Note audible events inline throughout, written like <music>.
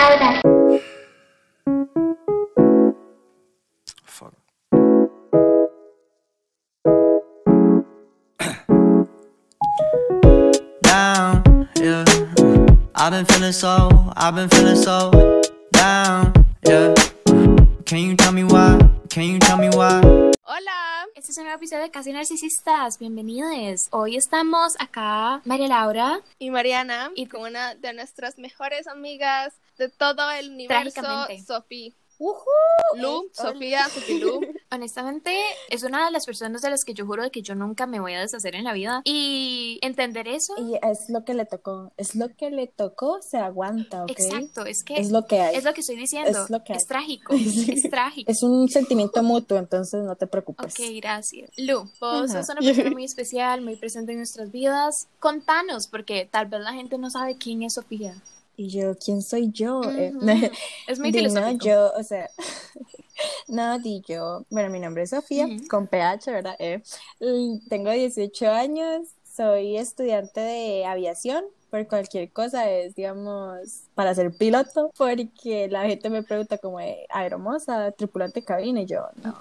Laura. Fuck. <coughs> down, yeah. I've been feeling so, I've been feeling so down, yeah. Can you tell me why? Can you tell me why? Un nuevo episodio de Casi Narcisistas. Bienvenidos. Hoy estamos acá, María Laura. Y Mariana, Y- con una de nuestras mejores amigas de todo el universo, Trágicamente. Ujú. Lu, Eh, Sofía. <laughs> Honestamente, es una de las personas de las que yo juro de que yo nunca me voy a deshacer en la vida. Y entender eso. Y es lo que le tocó. Es lo que le tocó, se aguanta, ¿ok? Exacto, es que Es lo que hay. es lo que estoy diciendo. Es lo que hay. trágico. <laughs> Es trágico. Es un sentimiento mutuo, entonces no te preocupes. Ok, gracias. Lu, vos sos una persona <laughs> muy especial, muy presente en nuestras vidas. Contanos, porque tal vez la gente no sabe quién es Sofía. Y yo, ¿quién soy yo? Eh. <laughs> Es muy di, no, yo, o sea, <laughs> no, di yo. Bueno, mi nombre es Sofía, con PH, ¿verdad? Eh, tengo 18 años, soy estudiante de aviación. Por cualquier cosa es, digamos, para ser piloto, porque la gente me pregunta como, de, aeromoza, tripulante de cabina, y yo, no.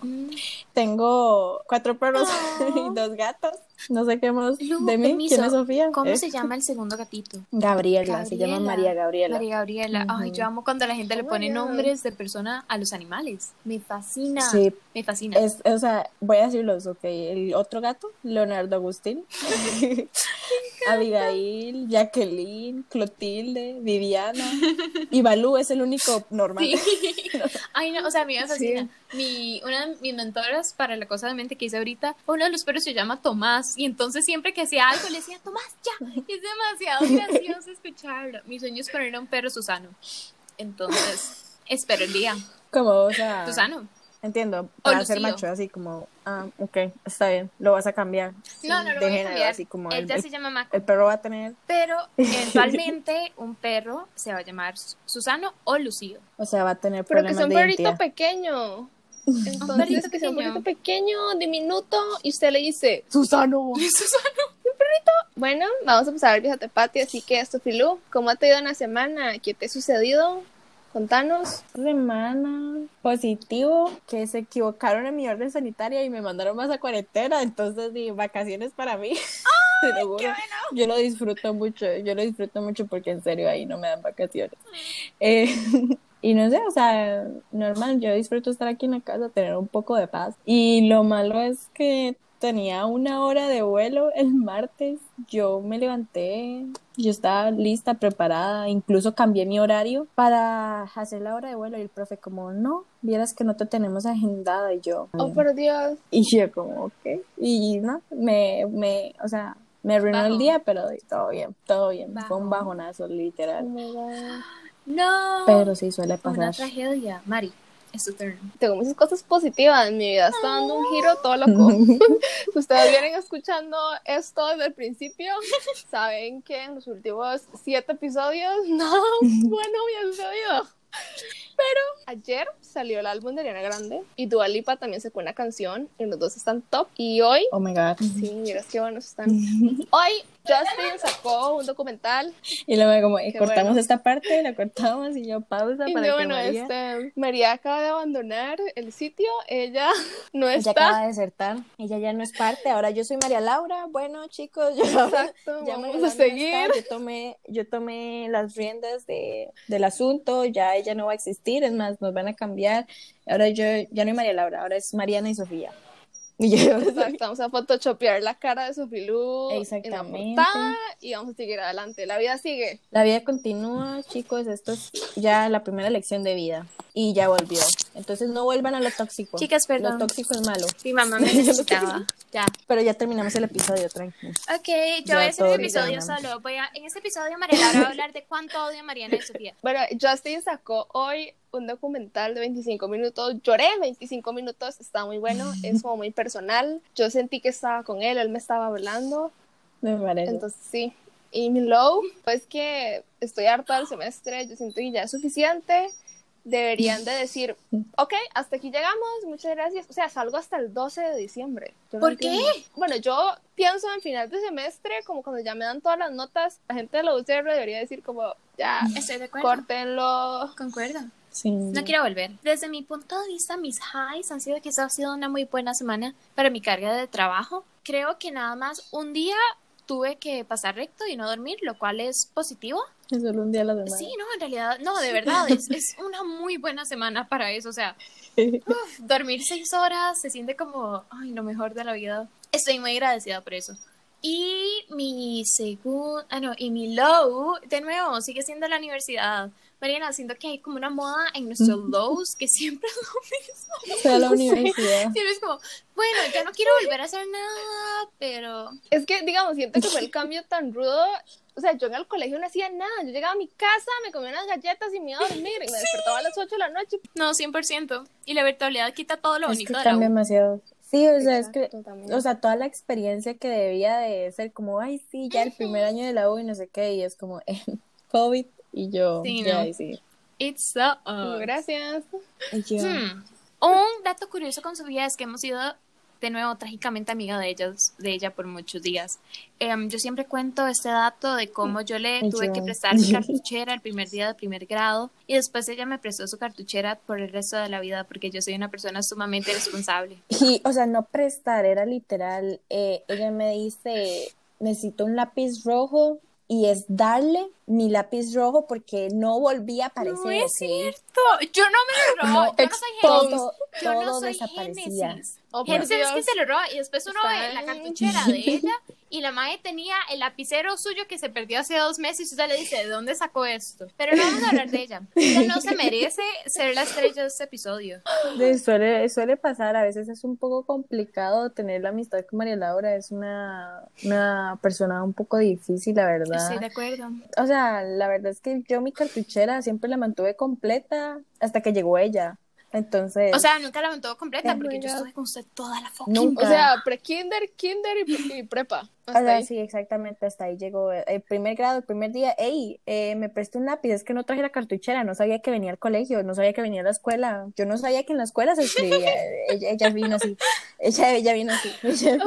Tengo cuatro perros Oh. <laughs> y dos gatos. No sé qué más Lu, de mí. permiso. ¿Quién es Sofía? ¿Cómo Eh, se llama el segundo gatito? Gabriela, se llama Gabriela. María Gabriela. María Gabriela. Ay, yo amo cuando la gente le Oh pone nombres de persona a los animales. Me fascina. Sí, Me fascina. es, o sea, voy a decirlos, ok. El otro gato, Leonardo Agustín. <laughs> Abigail, Jacqueline, Clotilde, Viviana. <laughs> Y Balú es el único normal. Sí. <laughs> Ay, no, o sea, a mí me fascina. Mi, una de mis mentoras para la cosa de mente que hice ahorita, uno de los perros se llama Tomás. Y entonces siempre que hacía algo le decía, Tomás, ya. Y es demasiado gracioso escucharlo. Mi sueño es ponerle a un perro Susano. Entonces, espero el día. Como, o sea, Susano. entiendo, para ser macho, así como, ah, ok, está bien, lo vas a cambiar. No, no lo de voy a género, cambiar. así como Él el, ya se llama Maco. el perro va a tener, Pero <laughs> eventualmente un perro se va a llamar Susano o Lucío. o sea, va a tener Pero que sea un perrito identidad. pequeño. perrito Entonces, que sea un perrito pequeño, diminuto, y usted le dice, Susano. <laughs> bueno, vamos a pasar al viejo Tepati, así que, Sofi Lu, ¿cómo te ha ido en la semana? ¿Qué te ha sucedido? Contanos. semana positivo que se equivocaron en mi orden sanitaria y me mandaron más a cuarentena, entonces di vacaciones para mí. <laughs> Te lo juro. Yo lo disfruto mucho, yo lo disfruto mucho porque en serio ahí no me dan vacaciones. Eh, <laughs> y no sé, o sea, normal, yo disfruto estar aquí en la casa, tener un poco de paz. Y lo malo es que tenía una hora de vuelo el martes, yo me levanté, yo estaba lista, preparada, incluso cambié mi horario para hacer la hora de vuelo y el profe como, no, vieras que no te tenemos agendada y yo, Oh, por Dios. y yo como, ok, y no, me, me, o sea, me arruinó el día, pero todo bien, todo bien, fue un bajonazo Oh literal, God. No. pero sí suele Una pasar. tragedia. Mari, es tu turno. Tengo muchas cosas positivas. Mi vida está dando un giro todo loco. <laughs> Ustedes vienen escuchando esto desde el principio. Saben que en los últimos siete episodios <laughs> nada bueno había sucedido. Pero ayer salió el álbum de Ariana Grande y Dua Lipa también sacó una canción y los dos están top. Y hoy, Oh my god. sí, miras qué buenos están. <laughs> Hoy Justin sacó un documental Y luego como, eh, cortamos bueno. esta parte, la cortamos y yo pausa y para yo, que bueno, María, este, María acaba de abandonar el sitio. Ella <laughs> no ella está. acaba de desertar, ella ya no es parte, ahora yo soy María Laura, bueno chicos, yo <laughs> Exacto, ya vamos a no seguir. yo tomé, yo tomé las riendas de, del asunto, ya ella no va a existir, es más, nos van a cambiar, ahora yo ya no hay María Laura, ahora es Mariana y Sofía. <laughs> Y Exacto, vamos a photoshopear la cara de en la Exactamente. portada y vamos a seguir adelante. La vida sigue. La vida continúa, chicos, esto es ya la primera lección de vida y ya volvió. Entonces no vuelvan a lo tóxico. Chicas, perdón. Lo tóxico es malo. Mi mamá <laughs> me necesitaba. ya. Pero ya terminamos el episodio, tranquilo. Ok, yo Ya voy a hacer un episodio solo. Voy a, en este episodio María Laura va a hablar de cuánto odio a Mariana y Sofía. <laughs> Bueno, Justin sacó hoy un documental de 25 minutos. Lloré 25 minutos, está muy bueno, es como muy personal. Yo sentí que estaba con él, él me estaba hablando. Me parece. Entonces sí. Y mi low, pues que estoy harta del semestre, yo siento que ya es suficiente. Deberían de <laughs> decir, ok, hasta aquí llegamos, muchas gracias. O sea, salgo hasta el 12 de diciembre. No ¿Por qué? Bueno, yo pienso en final de semestre, como cuando ya me dan todas las notas, la gente de la UCR debería decir como, ya, Estoy de acuerdo. córtenlo. Concuerdo. Sí. No quiero volver. Desde mi punto de vista, mis highs han sido que esta ha sido una muy buena semana para mi carga de trabajo. Creo que nada más un día tuve que pasar recto y no dormir, lo cual es positivo. Es solo un día a la semana. Sí, no, en realidad, no, de verdad, es, <laughs> es una muy buena semana para eso. O sea, <laughs> uf, dormir seis horas se siente como, ay, lo mejor de la vida. Estoy muy agradecida por eso. Y mi segundo, ah, no, y mi low, de nuevo, sigue siendo la universidad. Mariana, siento que hay como una moda en nuestros lows que siempre es lo mismo. <laughs> Fue a la <laughs> universidad. Siempre es como, bueno, ya no quiero volver a hacer nada, pero Es que, digamos, siento que fue el cambio tan rudo. O sea, yo en el colegio no hacía nada. Yo llegaba a mi casa, me comía unas galletas y me iba a dormir. Y me despertaba a las 8 de la noche. no, 100%. Y la virtualidad quita todo lo Es bonito que de la cambia demasiado. Sí, o sea, es que, también. o sea, toda la experiencia que debía de ser como, ay, sí, ya el primer año de la U y no sé qué, y es como, eh, <laughs> COVID, y yo, Sí, ya, ¿no? y sí. It's so Como, us. Gracias. Y yo, Hmm. Un dato curioso con Sofía es que hemos sido de nuevo trágicamente amiga de ellos, de ella por muchos días. Em, yo siempre cuento este dato de cómo yo le tuve yo. que prestar mi <laughs> cartuchera el primer día de primer grado y después ella me prestó su cartuchera por el resto de la vida porque yo soy una persona sumamente responsable. <laughs> Y, o sea, no prestar, era literal, eh, ella me dice, necesito un lápiz rojo, y es darle mi lápiz rojo porque no volvía a aparecer, No es ¿ok? cierto, yo no me lo robo, No, yo no soy todo, Génesis. Yo no todo soy desaparecía. Génesis. Oh, por Génesis es que se lo roba y después uno Está ve la cartuchera de ella y la madre tenía el lapicero suyo que se perdió hace dos meses y usted le dice, ¿de dónde sacó esto? Pero no vamos a hablar de ella. Ella no se merece ser la estrella de este episodio. De- suele, suele pasar, a veces es un poco complicado tener la amistad con María Laura, es una, una persona un poco difícil, la verdad. Estoy de acuerdo. O sea, la verdad es que yo mi cartuchera siempre la mantuve completa hasta que llegó ella. Entonces, O sea, nunca la mantuvo completa porque yo estuve con usted toda la fucking Nunca. O sea, pre-kinder, kinder y, y prepa. O Hasta sea, ahí. sí, exactamente, hasta ahí llegó el primer grado, el primer día, hey, eh, me presté un lápiz, es que no traje la cartuchera, no sabía que venía al colegio, no sabía que venía a la escuela, yo no sabía que en la escuela se escribía, <laughs> ella, ella vino así, ella, ella vino así, <laughs> ella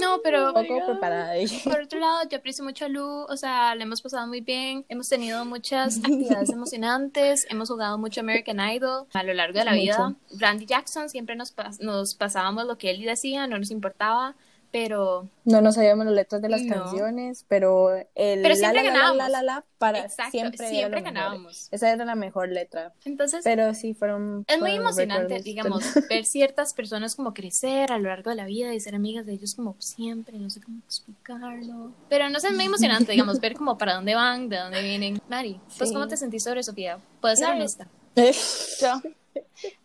No, pero un poco preparada. ella. Por otro lado, yo aprecio mucho a Lu, o sea, le hemos pasado muy bien, hemos tenido muchas <laughs> actividades emocionantes, hemos jugado mucho American Idol a lo largo de la Mucho. vida. Randy Jackson siempre nos, pas- nos pasábamos lo que él decía, no nos importaba, pero No nos sabíamos las letras de las No. canciones, pero el Pero la, siempre la, la, la, ganábamos. la, la, la, para exacto, siempre, siempre ganábamos. Esa era la mejor letra. Entonces, Pero sí, fueron. es muy emocionante, digamos, <laughs> ver ciertas personas como crecer a lo largo de la vida y ser amigas de ellos como siempre, no sé cómo explicarlo. Pero no sé, es muy emocionante, digamos, ver como para dónde van, de dónde vienen. Mari, ¿pues Sí. cómo te sentís sobre Sofía? Puedes ser honesta. Yo. <laughs>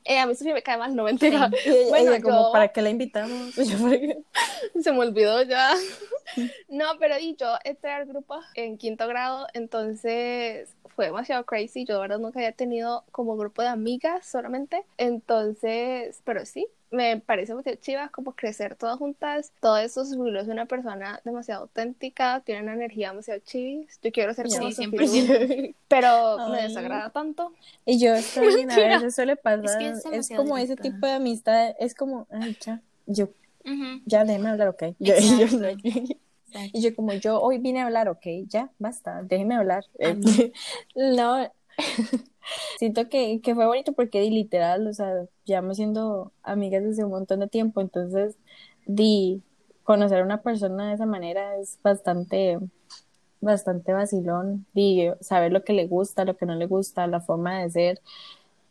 Eh, a mí Sofía me cae mal, no. Y ella, <laughs> Bueno, ella como, yo- ¿para qué la invitamos? <laughs> <laughs> Se me olvidó ya. No, pero y yo entré al grupo en quinto grado, entonces fue demasiado crazy. Yo de verdad nunca había tenido como grupo de amigas solamente. Entonces, pero sí, me parece muy chiva como crecer todas juntas. Todo eso es es una persona demasiado auténtica, tiene una energía demasiado chivis. Yo quiero ser como Sí, 100%. Lu, <laughs> pero me desagrada tanto. Y yo estoy bien, a Mentira. veces suele pasar. Es Es, que es demasiado como ese tipo de amistad, es como, ay, ya, yo, ya déjeme hablar, ok. <laughs> Yo, yo- Exacto. y yo como, yo hoy vine a hablar, ok, ya, basta, déjeme hablar. <laughs> No, <laughs> siento que, que fue bonito porque di literal, o sea, llevamos siendo amigas desde un montón de tiempo, entonces di conocer a una persona de esa manera es bastante, bastante vacilón, di saber lo que le gusta, lo que no le gusta, la forma de ser,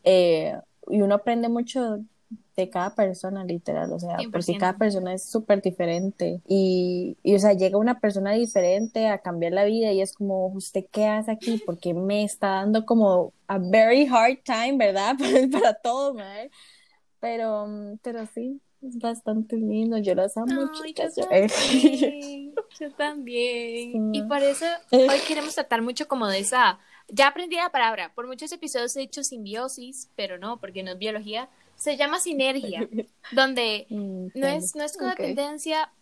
eh, y uno aprende mucho de cada persona, literal, o sea, porque 100%. cada persona es súper diferente y, y, o sea, llega una persona diferente a cambiar la vida y es como, ¿usted qué hace aquí? Porque me está dando como a very hard time, ¿verdad? <laughs> Para, todo, madre. Pero, pero sí, es bastante lindo, yo las amo, Ay, chicas. yo <laughs> también, yo también. Sí. Y por eso hoy queremos tratar mucho como de esa, ya aprendí la palabra, por muchos episodios he dicho simbiosis, pero no, porque no es biología, se llama sinergia, <laughs> donde Mm, no es, no es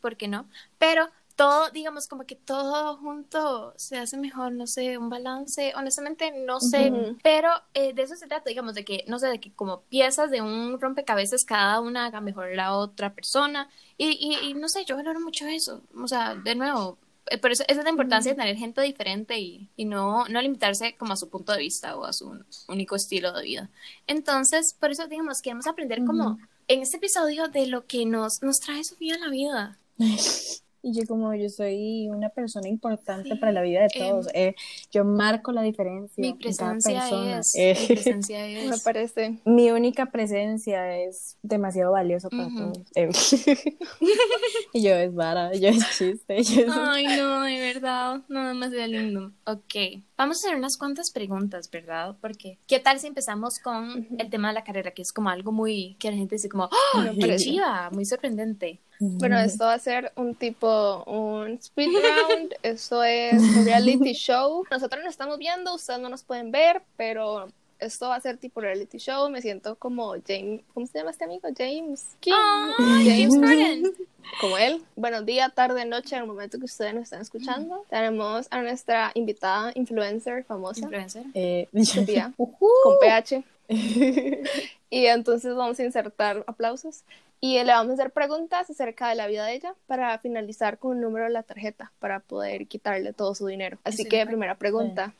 porque no, pero todo, digamos, como que todo junto se hace mejor, no sé, un balance, honestamente no sé, pero eh, de eso se trata, digamos, de que, no sé, de que como piezas de un rompecabezas cada una haga mejor la otra persona, y, y, y no sé, yo valoro mucho eso, o sea, de nuevo, eh, por eso esa es la importancia de tener gente diferente y, y no, no limitarse como a su punto de vista o a su único estilo de vida. Entonces, por eso, digamos, queremos aprender como en este episodio de lo que nos, nos trae Sofía a la vida. <laughs> Y yo como yo soy una persona importante Sí, para la vida de em, todos, eh, yo marco la diferencia Mi en cada presencia persona. es, Eh, mi <laughs> presencia Me es. parece. mi única presencia es demasiado valiosa para todos. Eh, <laughs> y yo es vara, yo es chiste, yo es- Ay, no, de verdad, no, demasiado lindo. Ok, vamos a hacer unas cuantas preguntas, ¿verdad? Porque, ¿qué tal si empezamos con el tema de la carrera, que es como algo muy, que la gente dice como, ¡oh, Me qué chiva! Muy sorprendente. Bueno, esto va a ser un tipo, un speed round. <laughs> Esto es un reality <laughs> show. Nosotros nos estamos viendo, ustedes no nos pueden ver, pero esto va a ser tipo reality show. Me siento como James, ¿cómo se llama este amigo? James King. ¡Ay, James Corden! como él. Bueno, día, tarde, noche, en el momento que ustedes nos están escuchando. Tenemos a nuestra invitada influencer famosa, Influencer. Eh, Sofía, Ujú. <laughs> con PH. <laughs> Y entonces vamos a insertar aplausos y le vamos a hacer preguntas acerca de la vida de ella para finalizar con un número de la tarjeta para poder quitarle todo su dinero. Así que primera pregunta,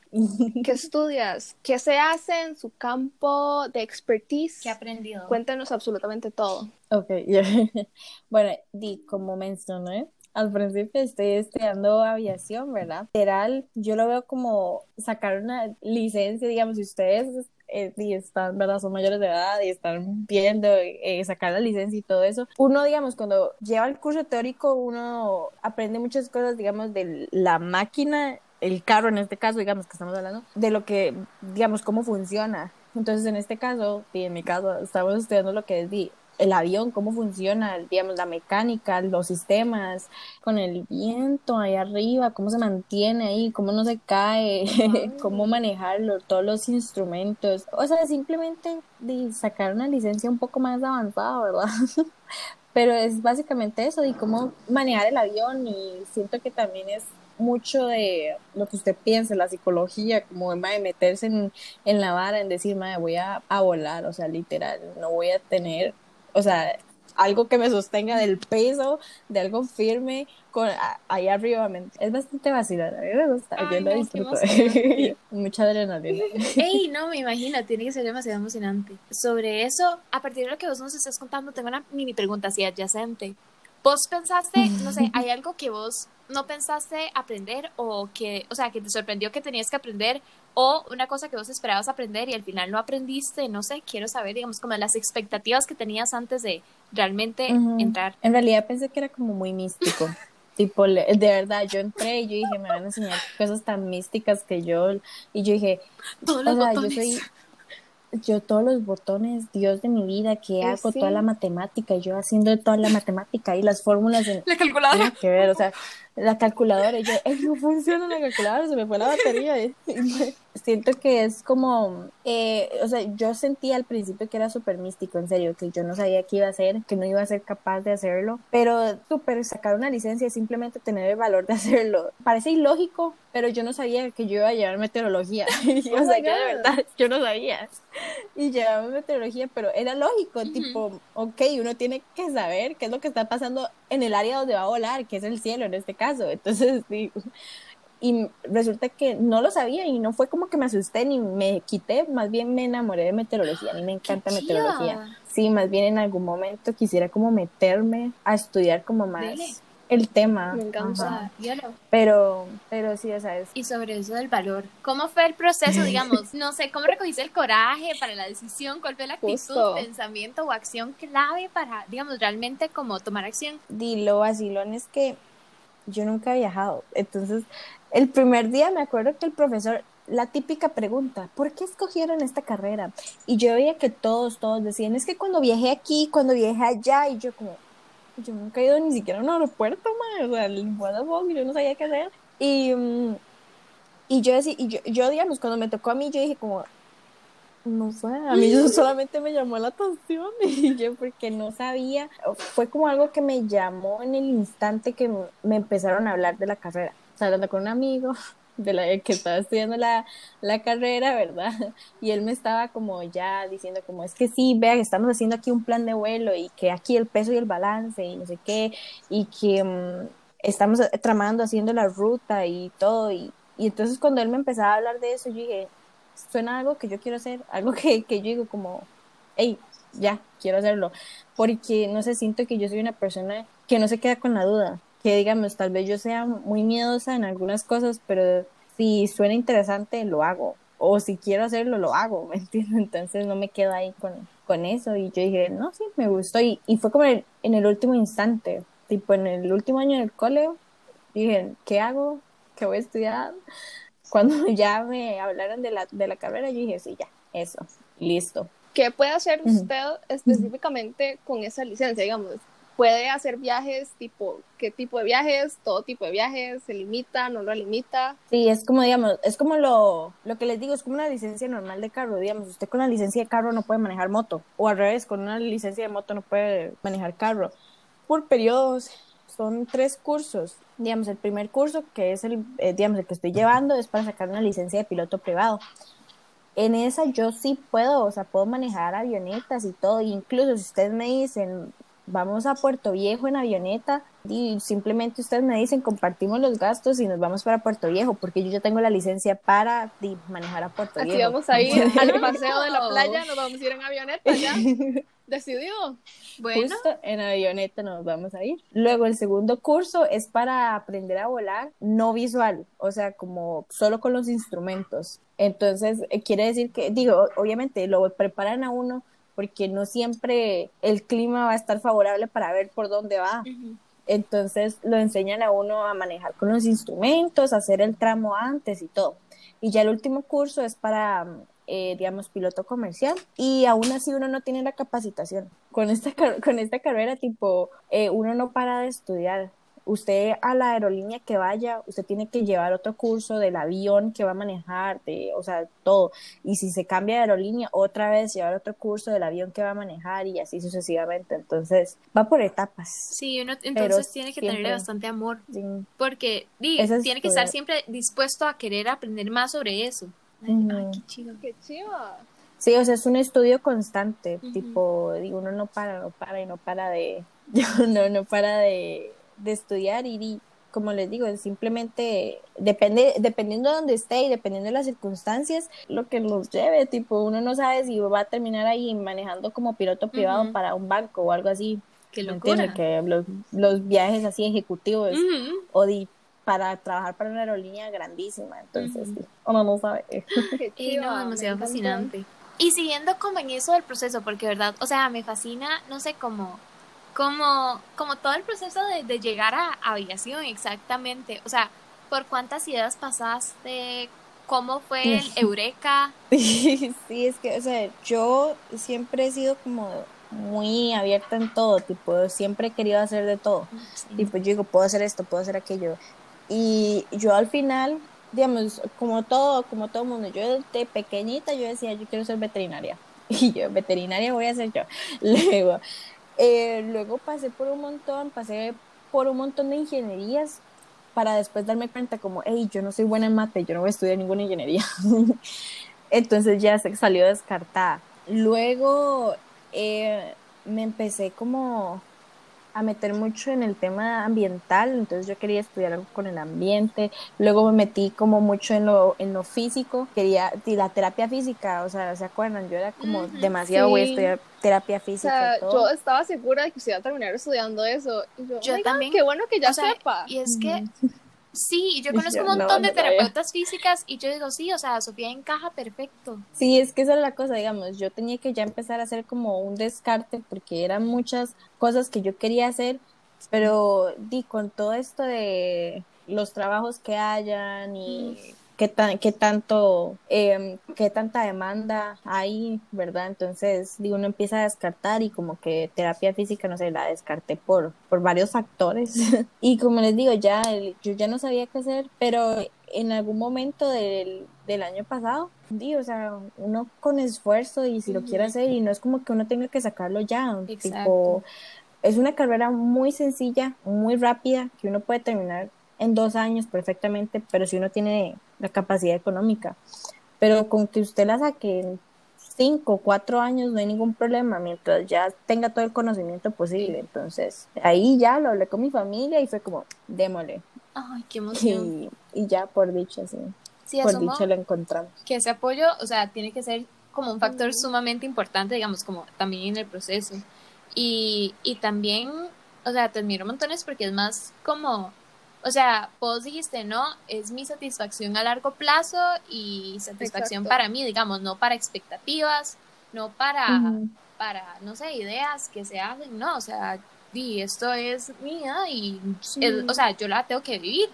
¿qué estudias? ¿Qué se hace en su campo de expertise? ¿Qué ha aprendido? Cuéntanos absolutamente todo. Ok, ya. <laughs> Bueno, di, como mencioné, al principio estoy estudiando aviación, ¿verdad? Literal, yo lo veo como sacar una licencia, digamos, si ustedes eh, di, están, ¿verdad? Son mayores de edad y están viendo eh, sacar la licencia y todo eso. Uno, digamos, cuando lleva el curso teórico, uno aprende muchas cosas, digamos, de la máquina, el carro en este caso, digamos, que estamos hablando, de lo que, digamos, cómo funciona. Entonces, en este caso, y en mi caso, estamos estudiando lo que es el avión, cómo funciona, digamos, la mecánica, los sistemas, con el viento ahí arriba, cómo se mantiene ahí, cómo no se cae, <laughs> cómo manejarlo, todos los instrumentos. O sea, simplemente de sacar una licencia un poco más avanzada, ¿verdad? <laughs> Pero es básicamente eso, de cómo manejar el avión y siento que también es mucho de lo que usted piensa, la psicología, como de meterse en, en la vara, en decir, madre, voy a, a volar, o sea, literal, no voy a tener, o sea, algo que me sostenga del peso, de algo firme, con a- ahí arriba. Es bastante vacilón, a mí me gusta, Ay, yo no, disfruto. <laughs> Mucha adrenalina. Ey, no, me imagino, tiene que ser demasiado emocionante. Sobre eso, a partir de lo que vos nos estás contando, tengo una mini pregunta así adyacente. ¿Vos pensaste, no sé, <laughs> hay algo que vos no pensaste aprender o que, o sea, que te sorprendió que tenías que aprender o una cosa que vos esperabas aprender y al final no aprendiste? No sé, quiero saber, digamos, como las expectativas que tenías antes de realmente Ujú. entrar. En realidad pensé que era como muy místico. <laughs> Tipo, de verdad, yo entré y yo dije, me van a enseñar cosas tan místicas que yo. Y yo dije, Todos o sea, yo soy. Yo todos los botones, Dios de mi vida, que Eh, hago sí. toda la matemática, yo haciendo toda la matemática y las fórmulas en, La calculadora. Que ver, o sea, la calculadora, y yo, "Ey, no funciona la calculadora, se me fue la batería. Y- <laughs> y siento que es como, eh, o sea, yo sentí al principio que era súper místico, en serio, que yo no sabía qué iba a hacer, que no iba a ser capaz de hacerlo, pero súper sacar una licencia es simplemente tener el valor de <laughs> hacerlo. Parece ilógico, pero yo no sabía que yo iba a llevar meteorología. <laughs> Y, o Oh sea, yo de verdad, yo no sabía. Y llevaba meteorología, pero era lógico, tipo, ok, uno tiene que saber qué es lo que está pasando en el área donde va a volar, que es el cielo en este caso. Entonces, sí, y resulta que no lo sabía y no fue como que me asusté ni me quité, más bien me enamoré de meteorología. A mí me encanta ¡Qué meteorología. Sí, más bien en algún momento quisiera como meterme a estudiar como más Dele. el tema. Me encanta. Pero, pero sí, o sea, es Y sobre eso del valor, ¿cómo fue el proceso, <laughs> digamos? No sé, ¿cómo recogiste el coraje para la decisión? ¿Cuál fue la actitud, Justo. pensamiento o acción clave para, digamos, realmente como tomar acción? Di, lo vacilón es que yo nunca he viajado. Entonces, el primer día me acuerdo que el profesor, la típica pregunta, ¿por qué escogieron esta carrera? Y yo veía que todos, todos decían, es que cuando viajé aquí, cuando viajé allá, y yo como, yo nunca he ido ni siquiera a un aeropuerto, man, o sea, el fuck, yo no sabía qué hacer. Y, mm, y yo decía, y yo, yo, digamos, cuando me tocó a mí, yo dije como, No sé, a mí eso <laughs> solamente me llamó la atención <laughs> y yo porque no sabía, fue como algo que me llamó en el instante que me empezaron a hablar de la carrera. Hablando con un amigo <laughs> de la que estaba estudiando la, la carrera, ¿verdad? <laughs> Y él me estaba como ya diciendo como es que sí, vea que estamos haciendo aquí un plan de vuelo y que aquí el peso y el balance y no sé qué, y que mm, estamos tramando, haciendo la ruta y todo. Y, y entonces cuando él me empezaba a hablar de eso, yo dije, suena algo que yo quiero hacer, algo que, que yo digo como, hey, ya, quiero hacerlo. Porque no sé, siento que yo soy una persona que no se queda con la duda, que digamos, tal vez yo sea muy miedosa en algunas cosas, pero si suena interesante, lo hago. O si quiero hacerlo, lo hago, ¿me <laughs> entiendes? Entonces no me quedo ahí con, con eso. Y yo dije, no, sí, me gustó. Y, y fue como en, en el último instante, tipo en el último año del cole, dije, ¿qué hago? ¿Qué voy a estudiar? <laughs> cuando <laughs> ya me hablaron de la, de la carrera, yo dije, sí, ya, eso, listo. ¿Qué puede hacer usted específicamente con esa licencia? Digamos, ¿puede hacer viajes tipo, qué tipo de viajes? ¿Todo tipo de viajes? ¿Se limita? ¿No lo limita? Sí, es como, digamos, es como lo, lo que les digo, es como una licencia normal de carro, digamos, usted con la licencia de carro no puede manejar moto, o al revés, con una licencia de moto no puede manejar carro. Por periodos, son tres cursos, digamos, el primer curso, que es el, eh, digamos, el que estoy llevando, es para sacar una licencia de piloto privado. En esa yo sí puedo, o sea, puedo manejar avionetas y todo, incluso si ustedes me dicen, vamos a Puerto Viejo en avioneta, y simplemente ustedes me dicen, compartimos los gastos y nos vamos para Puerto Viejo, porque yo ya tengo la licencia para manejar a Puerto Viejo. Aquí vamos a ir <laughs> al paseo de la playa, nos vamos a ir en avioneta ya. <laughs> decidido. Bueno. Justo en avioneta nos vamos a ir. Luego el segundo curso es para aprender a volar no visual, o sea, como solo con los instrumentos. Entonces, eh, quiere decir que, digo, obviamente lo preparan a uno porque no siempre el clima va a estar favorable para ver por dónde va. Entonces lo enseñan a uno a manejar con los instrumentos, hacer el tramo antes y todo. Y ya el último curso es para eh, digamos, piloto comercial y aún así uno no tiene la capacitación. Con esta, <laughs> con esta carrera, tipo, eh, uno no para de estudiar. Usted a la aerolínea que vaya, usted tiene que llevar otro curso del avión que va a manejar, de, o sea, todo. Y si se cambia de aerolínea, otra vez llevar otro curso del avión que va a manejar y así sucesivamente. Entonces, va por etapas. Sí, uno entonces tiene que tenerle bastante amor. Porque tiene que estar siempre dispuesto a querer aprender más sobre eso. Ay, qué chido. Qué chido. Sí, o sea, es un estudio constante, tipo, digo, uno no para, no para y no para de, <laughs> no, no para de, de estudiar y, como les digo, simplemente depende, dependiendo de donde esté y dependiendo de las circunstancias, lo que nos lleve, tipo, uno no sabe si va a terminar ahí manejando como piloto privado para un banco o algo así. Que locura. Que los, los, viajes así ejecutivos o de para trabajar para una aerolínea grandísima, entonces uno no sabe. <laughs> <laughs> y no, demasiado fascinante. Y siguiendo como en eso del proceso, porque verdad, o sea, me fascina, no sé, cómo como, como todo el proceso de, llegar a, aviación, exactamente. O sea, ¿por cuántas ideas pasaste? ¿Cómo fue el Eureka? <laughs> sí, es que, o sea, yo siempre he sido como muy abierta en todo, tipo, siempre he querido hacer de todo. Tipo, yo digo, puedo hacer esto, puedo hacer aquello. Y yo al final, digamos, como todo, como todo mundo, yo de pequeñita yo decía, yo quiero ser veterinaria. <laughs> Y yo, veterinaria voy a ser yo. <laughs> Luego, eh, luego pasé por un montón, pasé por un montón de ingenierías para después darme cuenta como, hey, yo no soy buena en mate, yo no voy a estudiar ninguna ingeniería. <laughs> Entonces ya se salió descartada. Luego eh, me empecé como a meter mucho en el tema ambiental, entonces yo quería estudiar algo con el ambiente, luego me metí como mucho en lo, en lo físico, quería, la terapia física, o sea, ¿se acuerdan? Yo era como demasiado voy a estudiar terapia física. O sea, yo estaba segura de que usted iba a terminar estudiando eso. Y yo, también. Qué bueno que ya sepa. Y es que Sí, yo conozco un montón de terapeutas físicas y yo digo, sí, o sea, Sofía encaja perfecto. Sí, es que esa es la cosa, digamos, yo tenía que ya empezar a hacer como un descarte porque eran muchas cosas que yo quería hacer, pero di con todo esto de los trabajos que hayan y qué, tan, qué tanto, em, qué tanta demanda hay, ¿verdad? Entonces, digo, uno empieza a descartar y como que terapia física, no sé, la descarté por, por varios factores. <laughs> y como les digo, ya, yo ya no sabía qué hacer, pero en algún momento del, del año pasado, digo, o sea, uno con esfuerzo y si lo quiere hacer y no es como que uno tenga que sacarlo ya, tipo, es una carrera muy sencilla, muy rápida, que uno puede terminar en dos años perfectamente, pero si uno tiene la capacidad económica. Pero con que usted la saque en cinco cuatro años no hay ningún problema, mientras ya tenga todo el conocimiento posible. Entonces, ahí ya lo hablé con mi familia y fue como, démosle. Ay, qué emoción. Y, ya por dicha, sí. sí por dicha lo encontramos. Que ese apoyo, o sea, tiene que ser como un factor sumamente importante, digamos, como también en el proceso. Y, y también, o sea, te admiro montones porque es más como o sea, vos dijiste, no, es mi satisfacción a largo plazo y satisfacción para mí, digamos, no para expectativas, no para, para, no sé, ideas que se hacen, no, o sea, di, esto es mía y, o sea, yo la tengo que vivir,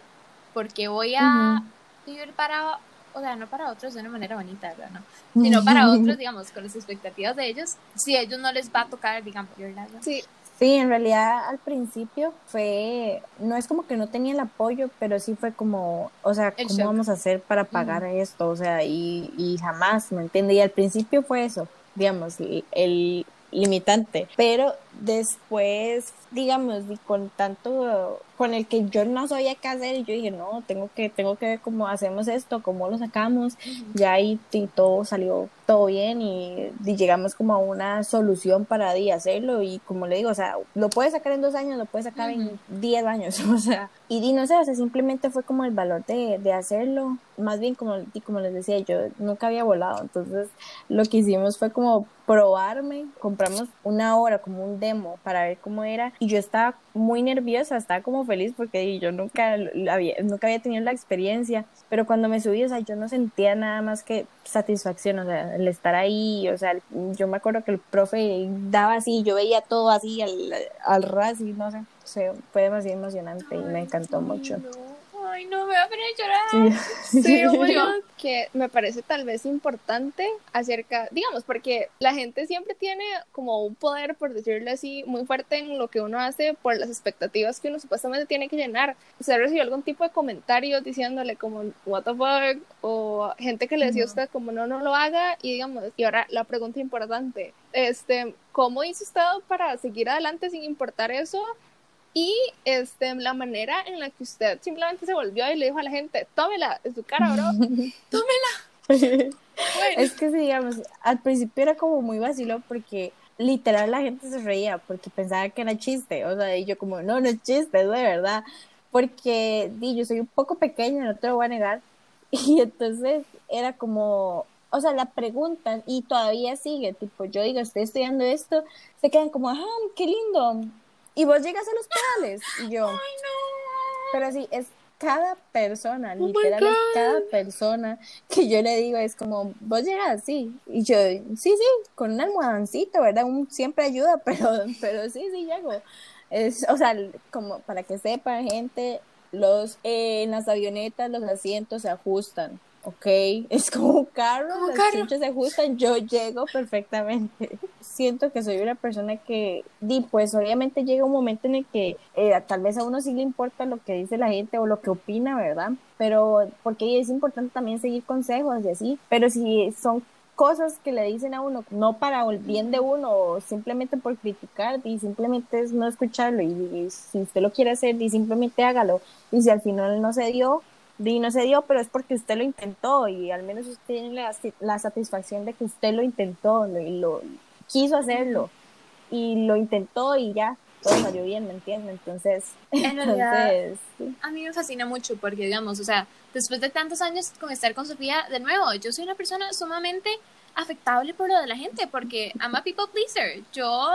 porque voy a vivir para, o sea, no para otros de una manera bonita, ¿verdad? No, <laughs> sino para otros, digamos, con las expectativas de ellos, si a ellos no les va a tocar, digamos, Sí, Sí, en realidad al principio fue, no es como que no tenía el apoyo, pero sí fue como, o sea, ¿cómo vamos a hacer para pagar esto? O sea, y, y jamás, ¿me entiende? Y al principio fue eso, digamos, el limitante, pero después, digamos, y con tanto, con el que yo no sabía qué hacer, y yo dije, no, tengo que, tengo que ver cómo hacemos esto, cómo lo sacamos, ya ahí todo salió todo bien y, llegamos como a una solución para hacerlo y como le digo, o sea, lo puedes sacar en dos años, lo puedes sacar en diez años, <laughs> o sea, y, no sé, o sea, simplemente fue como el valor de, de hacerlo, más bien como, como les decía, yo nunca había volado, entonces lo que hicimos fue como probarme, compramos una hora como un demo para ver cómo era y yo estaba muy nerviosa, estaba como feliz porque yo nunca había, nunca había tenido la experiencia, pero cuando me subí, o sea, yo no sentía nada más que satisfacción, o sea, el estar ahí, o sea, yo me acuerdo que el profe daba así, yo veía todo así al, al ras y no sé, fue demasiado emocionante y me encantó mucho. Ay, no, me voy a poner a llorar. Sí, sí <laughs> que me parece tal vez importante acerca, digamos, porque la gente siempre tiene como un poder, por decirlo así, muy fuerte en lo que uno hace por las expectativas que uno supuestamente tiene que llenar. ¿Usted recibió algún tipo de comentario diciéndole como, what the fuck? O gente que le decía a usted como, no, no lo haga. Y digamos, y ahora la pregunta importante, este, ¿cómo hizo usted para seguir adelante sin importar eso? Y este, la manera en la que usted simplemente se volvió y le dijo a la gente, tómela en su cara, bro, <laughs> tómela. Es que, digamos, al principio era como muy vacilo porque literal la gente se reía porque pensaba que era chiste, o sea, y yo como, no, no es chiste, es de verdad, porque di, yo soy un poco pequeña, no te lo voy a negar, <laughs> y entonces era como, o sea, la pregunta y todavía sigue, tipo, yo digo, estoy estudiando esto, se quedan como, ah, qué lindo, y vos llegas a los pedales. Y yo. Ay, no. Pero sí, es cada persona, oh literal, es cada persona que yo le digo, es como, vos llegas así. Y yo, sí, sí, con un almohadoncito, ¿verdad? Un, siempre ayuda, <laughs> pero, pero sí, sí llego. Es, o sea, como para que sepan, gente, los, eh, en las avionetas los asientos se ajustan ok, <laughs> es como un carro, las se ajustan, yo llego perfectamente. <laughs> Siento que soy una persona que, di, pues obviamente llega un momento en el que eh, tal vez a uno sí le importa lo que dice la gente o lo que opina, ¿verdad? Pero porque es importante también seguir consejos y así, pero si son cosas que le dicen a uno, no para el bien de uno, o simplemente por criticar, y simplemente es no escucharlo, y, y si usted lo quiere hacer, y simplemente hágalo, y si al final no se dio, y no se dio, pero es porque usted lo intentó y al menos usted tiene la, satisfacción de que usted lo intentó y lo quiso hacerlo y lo intentó y ya todo salió bien, ¿me entiende? Entonces, entonces a mí me fascina mucho porque, digamos, o sea, después de tantos años con estar con Sofía, de nuevo, yo soy una persona sumamente afectable por lo de la gente porque I'm a people pleaser. Yo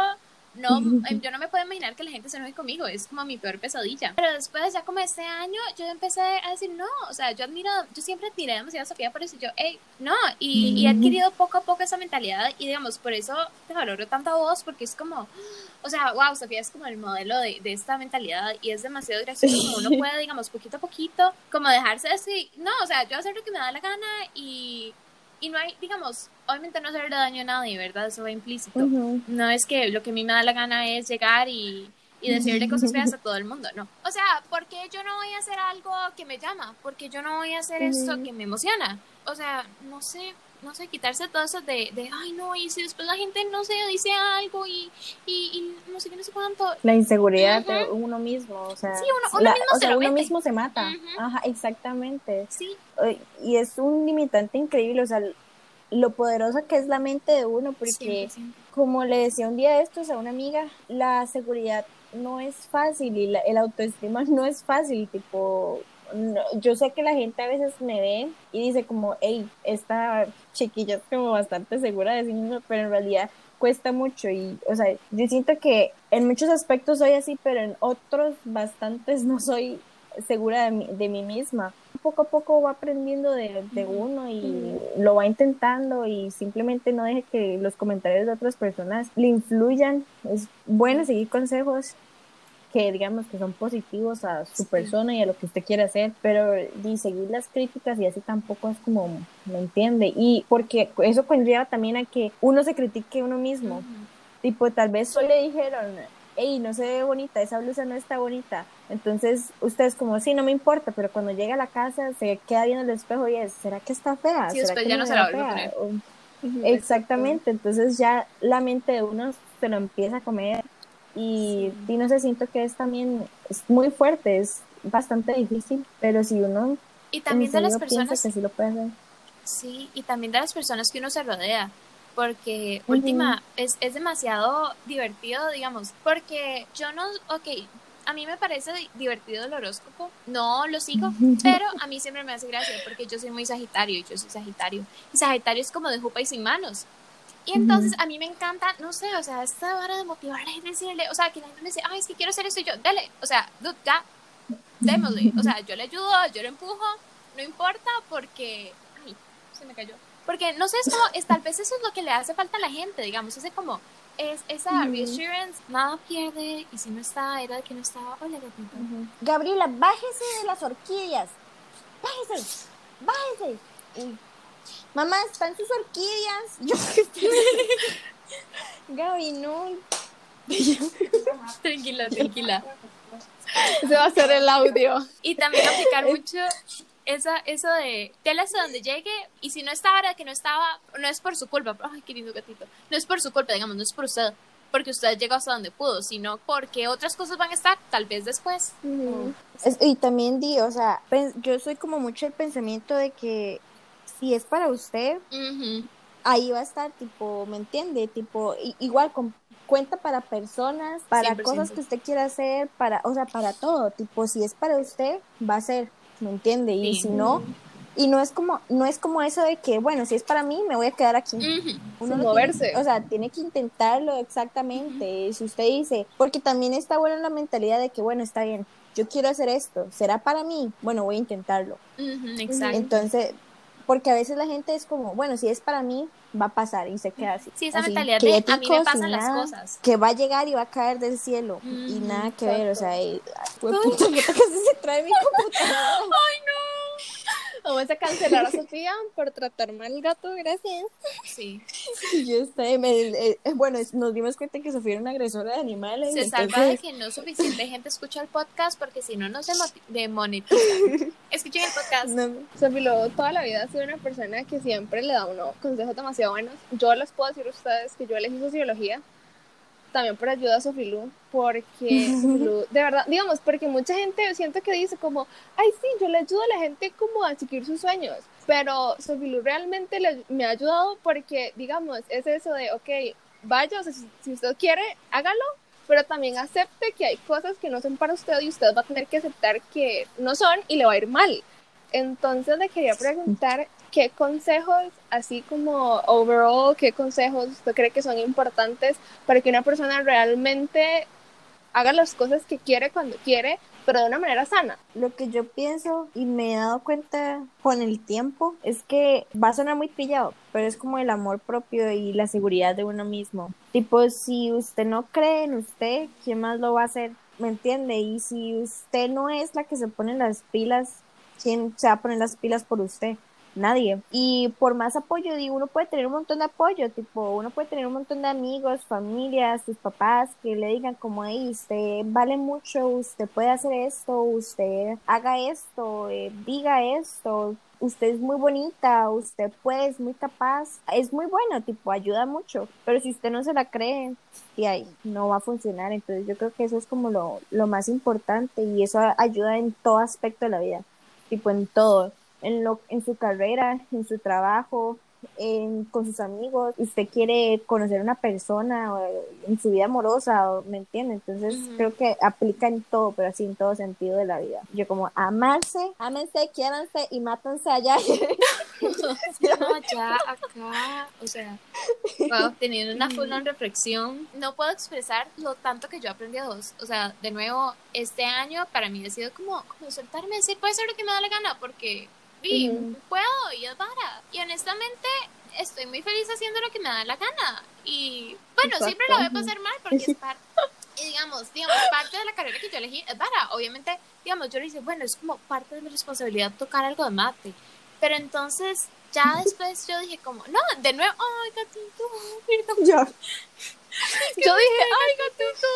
no, em, yo no me puedo imaginar que la gente se enoje conmigo, es como mi peor pesadilla. Pero después, ya como este año, yo empecé a decir, no, o sea, yo admiro, yo siempre admiré demasiado a Sofía por eso, yo, hey, no, y, y he adquirido poco a poco esa mentalidad y digamos, por eso te valoro tanto a vos, porque es como, o sea, wow, Sofía es como el modelo de, de esta mentalidad y es demasiado gracioso como uno puede, digamos, poquito a poquito, como dejarse así, no, o sea, yo hacer lo que me da la gana y y no hay, digamos, obviamente no hacerle daño a nadie, ¿verdad? Eso va implícito. No es que lo que a mí me da la gana es llegar y, y decirle cosas feas a todo el mundo, no. O sea, porque yo no voy a hacer algo que me llama, porque yo no voy a hacer esto que me emociona. O sea, no sé, no sé, quitarse todo eso de, de, ay, no, y si después la gente, no sé, dice algo y, y, no sé qué, no sé cuánto. La inseguridad de uno mismo, o sea, sí, uno, uno mismo, o se sea, uno mismo se mata. Ajá, exactamente. Sí. Y es un limitante increíble, o sea, lo poderosa que es la mente de uno, porque como le decía un día de estos a una amiga, la seguridad no es fácil y la, el autoestima <laughs> no es fácil, tipo, yo sé que la gente a veces me ve y dice como, hey, esta chiquilla es como bastante segura de sí misma, pero en realidad cuesta mucho y, o sea, yo siento que en muchos aspectos soy así, pero en otros bastantes <laughs> no soy segura de mí, de mí misma. Poco a poco va aprendiendo de, de, uno y lo va intentando y simplemente no deje que los comentarios de otras personas le influyan. Es bueno seguir consejos que digamos que son positivos a su persona y a lo que usted quiere hacer, pero y seguir las críticas y así tampoco es como, ¿me entiende? Y porque eso conlleva también a que uno se critique uno mismo. Tipo, tal vez solo le dijeron, hey, no se ve bonita, esa blusa no está bonita. Entonces, ustedes como, sí, no me importa, pero cuando llega a la casa se queda viendo el espejo y es, ¿será que está fea? Sí, después ya no se la vuelve a poner. Exactamente, entonces ya la mente de uno se lo empieza a comer y, y no sé, siento que es también, es muy fuerte, es bastante difícil, pero si uno... Y también de las personas... Que sí, lo puede hacer. sí, y también de las personas que uno se rodea porque última, es, es demasiado divertido, digamos, porque yo no, ok, a mí me parece divertido el horóscopo, no lo sigo, <laughs> pero a mí siempre me hace gracia porque yo soy muy sagitario y yo soy sagitario. Y sagitario es como de jupa y sin manos. Y entonces a mí me encanta, no sé, o sea, esta hora de motivar a gente, decirle, o sea, que la gente me dice, ay, es que quiero hacer esto y yo, dale, o sea, ya, démosle. O sea, yo le ayudo, yo le empujo, no importa porque, ay, se me cayó. Porque no sé, es como, es, tal vez eso es lo que le hace falta a la gente, digamos, ese como, es esa reassurance, nada pierde, y si no está, era de que no estaba, hola gatito. Gabriela, bájese de las horquillas, bájese, bájese. Mamá, están sus horquillas. <laughs> Yo Gaby, no. <laughs> tranquila, tranquila. Ese va a ser el audio. Y también aplicar mucho esa, eso de tela hasta donde llegue y si no estaba, era que no estaba, no es por su culpa, ay, qué lindo gatito, no es por su culpa, digamos, no es por usted, porque usted llegó hasta donde pudo, sino porque otras cosas van a estar tal vez después. y también di, o sea, yo soy como mucho el pensamiento de que si es para usted, ahí va a estar, tipo, ¿me entiende? Tipo, igual con cuenta para personas, para cosas que usted quiera hacer, para, o sea, para todo, tipo, si es para usted, va a ser. ¿Me entiende? Y si no, y no es como no es como eso de que bueno si es para mí me voy a quedar aquí. Uno moverse. o sea tiene que intentarlo exactamente si usted dice porque también está buena la mentalidad de que bueno está bien yo quiero hacer esto será para mí bueno voy a intentarlo. Exacto. Entonces porque a veces la gente es como bueno si es para mí va a pasar y se queda así sí esa mentalidad de a mí me pasan las cosas. que va a llegar y va a caer del cielo y nada que ver o sea fue puta que <laughs> se trae mi computadora <laughs> ay no Vamos a cancelar a Sofía por tratar mal al gato, gracias. Sí. <laughs> Yo sé, me, eh, bueno, nos dimos cuenta que Sofía era una agresora de animales. Se salva de que no suficiente gente escucha el podcast porque si no, no se demonetiza. <laughs> Escuchen el podcast. No. Sofía toda la vida ha sido una persona que siempre le da uno consejos demasiado buenos. Yo les puedo decir a ustedes que yo elegí sociología también por ayuda a Sofilu, porque <laughs> de verdad, digamos, porque mucha gente siento que dice como, ay, sí, yo le ayudo a la gente como a seguir sus sueños, pero Sofilu realmente me ha ayudado porque, digamos, es eso de, ok, vaya, si, usted quiere, hágalo, pero también acepte que hay cosas que no son para usted y usted va a tener que aceptar que no son y le va a ir mal. Entonces le quería preguntar ¿qué consejos, así como overall, qué consejos usted cree que son importantes para que una persona realmente haga las cosas que quiere cuando quiere, pero de una manera sana? Lo que yo pienso y me he dado cuenta con el tiempo es que va a sonar muy pillado, pero es como el amor propio y la seguridad de uno mismo. Tipo, si usted no cree en usted, ¿quién más lo va a hacer? ¿Me entiende? Y si usted no es la que se pone las pilas, ¿quién se va a poner las pilas por usted? Nadie. Y por más apoyo, digo, uno puede tener un montón de apoyo, tipo, uno puede tener un montón de amigos, familias, sus papás que le digan como, hey, usted vale mucho, usted puede hacer esto, usted haga esto, eh, diga esto, usted es muy bonita, usted puede, es muy capaz, es muy bueno, tipo, ayuda mucho, pero si usted no se la cree, y ahí no va a funcionar, entonces yo creo que eso es como lo, lo más importante y eso ayuda en todo aspecto de la vida, tipo en todo, en, lo, en su carrera, en su trabajo, en, con sus amigos, usted quiere conocer a una persona o en su vida amorosa, o, ¿me entiende? Entonces creo que aplica en todo, pero así en todo sentido de la vida. Yo como amarse, ámense, quiéranse y mátense allá. <laughs> <laughs> no, ya acá, o sea, wow, <laughs> teniendo una full on reflexión, no puedo expresar lo tanto que yo aprendí a dos. O sea, de nuevo, este año para mí ha sido como, como soltarme, decir, puede ser lo que me da la gana, porque sí, puedo y es vara. Y honestamente estoy muy feliz haciendo lo que me da la gana. Y bueno, siempre lo voy a pasar mal porque es parte, y digamos, digamos, parte de la carrera que yo elegí es vara. Obviamente, digamos, yo le dije, bueno, es como parte de mi responsabilidad tocar algo de mate. Pero entonces, ya después yo dije como, no, de nuevo, ay, gatito, <laughs> Yo, Yo dije, ay, gatito.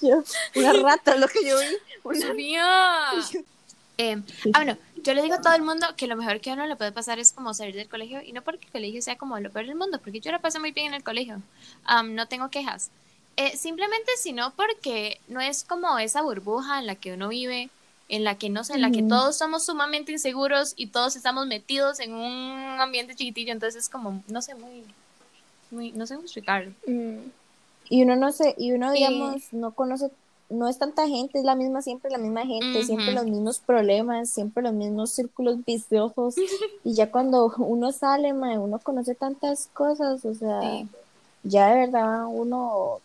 <laughs> yo, una rata lo que yo vi. Una- Mía. <laughs> Eh, ah, bueno, yo le digo a todo el mundo que lo mejor que a uno le puede pasar es como salir del colegio y no porque el colegio sea como lo peor del mundo, porque yo la pasé muy bien en el colegio, Am, no tengo quejas. Eh, simplemente sino porque no es como esa burbuja en la que uno vive, en la que no sé, en la que todos somos sumamente inseguros y todos estamos metidos en un ambiente chiquitillo, entonces es como, no sé, muy, muy, no sé cómo explicarlo. Mm, Y uno no sé, y uno, Sí. digamos, no conoce, no es tanta gente, es la misma, siempre la misma gente, siempre los mismos problemas, siempre los mismos círculos viciosos. <laughs> y ya cuando uno sale, mae, uno conoce tantas cosas, o sea, Sí. ya de verdad uno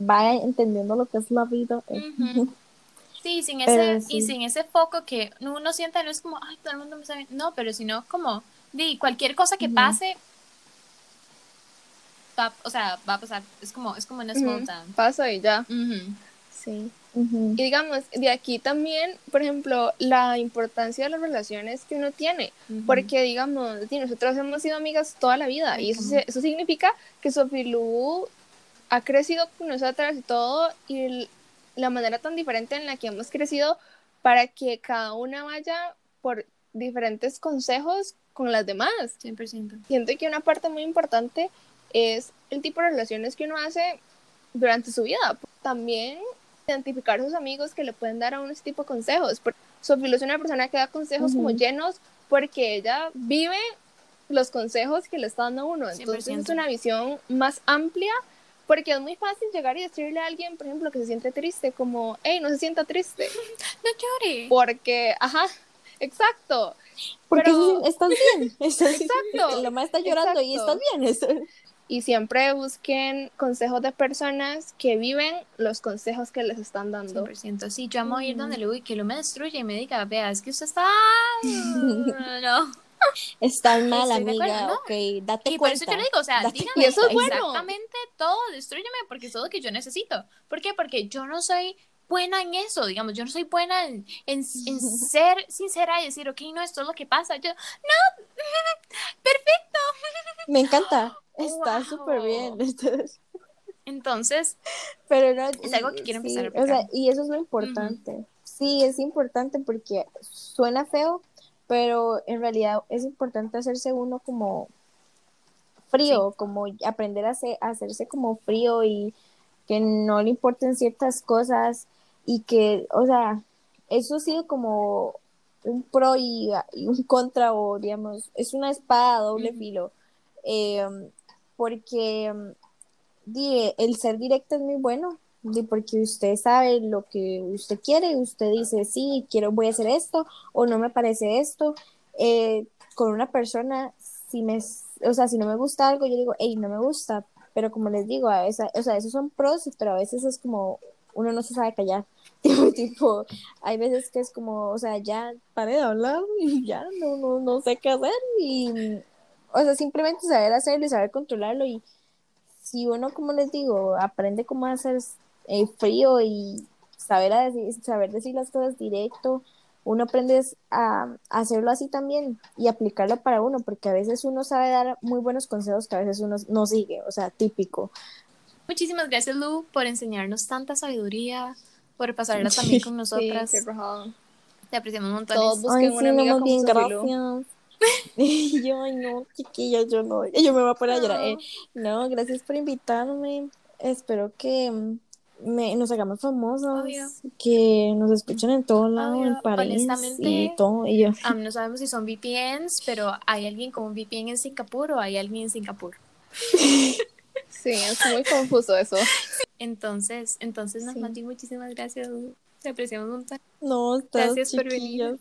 va entendiendo lo que es la vida. <laughs> Sí, sin Pero ese, y sin ese foco que uno siente, no es como, ay, todo el mundo me sabe. No, pero sino como, di, cualquier cosa que pase, va, o sea, va a pasar. Es como, es como una small ujú, town. Pasa y ya. Sí. Y digamos, de aquí también, por ejemplo, la importancia de las relaciones que uno tiene. Ujú. Porque, digamos, nosotros hemos sido amigas toda la vida y eso, se- eso significa que Sofilu ha crecido con nosotras y todo y el- la manera tan diferente en la que hemos crecido para que cada una vaya por diferentes consejos con las demás. 100%. Siento que una parte muy importante es el tipo de relaciones que uno hace durante su vida. También identificar sus amigos que le pueden dar a uno ese tipo de consejos. Porque Sofía es una persona que da consejos como llenos porque ella vive los consejos que le está dando a uno. Entonces 100%. es una visión más amplia porque es muy fácil llegar y decirle a alguien, por ejemplo, que se siente triste, como, hey, no se sienta triste. <laughs> No llore. Porque, ajá, exacto. Porque Pero- estás bien. <laughs> Estás, Exacto, La mamá está llorando y estás bien. Y siempre busquen consejos de personas que viven los consejos que les están dando. 100%. Sí, yo amo ir donde Luis que lo me destruya y me diga, vea, es que usted está... <laughs> No. Estás mal, Estoy amiga. ¿no? ok, date Y por cuenta. eso yo le digo, o sea, dígame Y eso es bueno. exactamente todo, destruyeme porque es todo lo que yo necesito. ¿Por qué? Porque yo no soy buena en eso, digamos, yo no soy buena en, en, en <laughs> ser sincera y decir, ok, no, esto es lo que pasa. Yo, no, <laughs> perfecto. <laughs> Me encanta. <gasps> Está Wow. súper bien. Entonces, Entonces, Pero no, Es algo que quiero sí, empezar a o sea, y eso es lo importante. Sí, es importante porque suena feo, pero en realidad es importante hacerse uno como frío, como aprender a, hacer- a hacerse como frío y que no le importen ciertas cosas y que, o sea, eso ha sido como un pro y, y un contra o digamos, es una espada a doble filo, eh, porque di, el ser directo es muy bueno, porque usted sabe lo que usted quiere, usted dice, sí, quiero, voy a hacer esto, o no me parece esto, eh, con una persona, si me, o sea, si no me gusta algo, yo digo, hey, no me gusta, pero como les digo, a veces, o sea, esos son pros, pero a veces es como, uno no se sabe callar, <laughs> tipo, hay veces que es como, o sea, ya paré de hablar y <laughs> ya no, no, no sé qué hacer y, o sea, simplemente saber hacerlo y saber controlarlo y si uno, como les digo, aprende cómo hacer eh, frío y saber, a decir, saber decir las cosas directo, uno aprende a, hacerlo así también y aplicarlo para uno, porque a veces uno sabe dar muy buenos consejos que a veces uno no sigue, o sea, típico. Muchísimas gracias, Lu, por enseñarnos tanta sabiduría, por pasarla también con <laughs> nosotras. Te apreciamos un montón. Todos busquen una amiga como bien, gracias. <laughs> yo, ay, no, chiquilla, yo no. Yo me voy a poner a llorar. Eh, no, gracias por invitarme. Espero que me, nos hagamos famosos, que nos escuchen en todo lado, en París y todo. Y yo. no sabemos si son VPNs, pero ¿hay alguien con un VPN en Singapur o hay alguien en Singapur? <laughs> sí, es muy confuso eso. Entonces, entonces, sí. muchísimas gracias. Te apreciamos un montón. No, gracias por venir.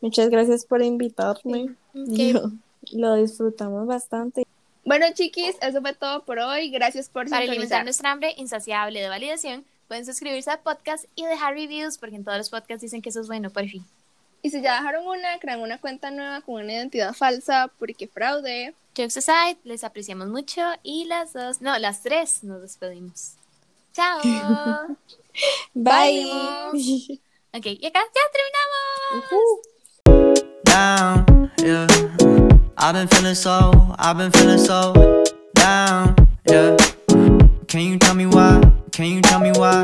Muchas gracias por invitarme. lo disfrutamos bastante. Bueno, chiquis, eso fue todo por hoy. Gracias por Para alimentar nuestra hambre insaciable de validación, pueden suscribirse al podcast y dejar reviews, porque en todos los podcasts dicen que eso es bueno, por fin. Y si ya dejaron una, crean una cuenta nueva con una identidad falsa, porque fraude. Jokes aside, les apreciamos mucho y las dos, no, las tres nos despedimos. Chao. <laughs> Bye. <laughs> ok, y acá ya terminamos. Down, yeah. I've been feeling so, I've been feeling so down, yeah. Can you tell me why? Can you tell me why?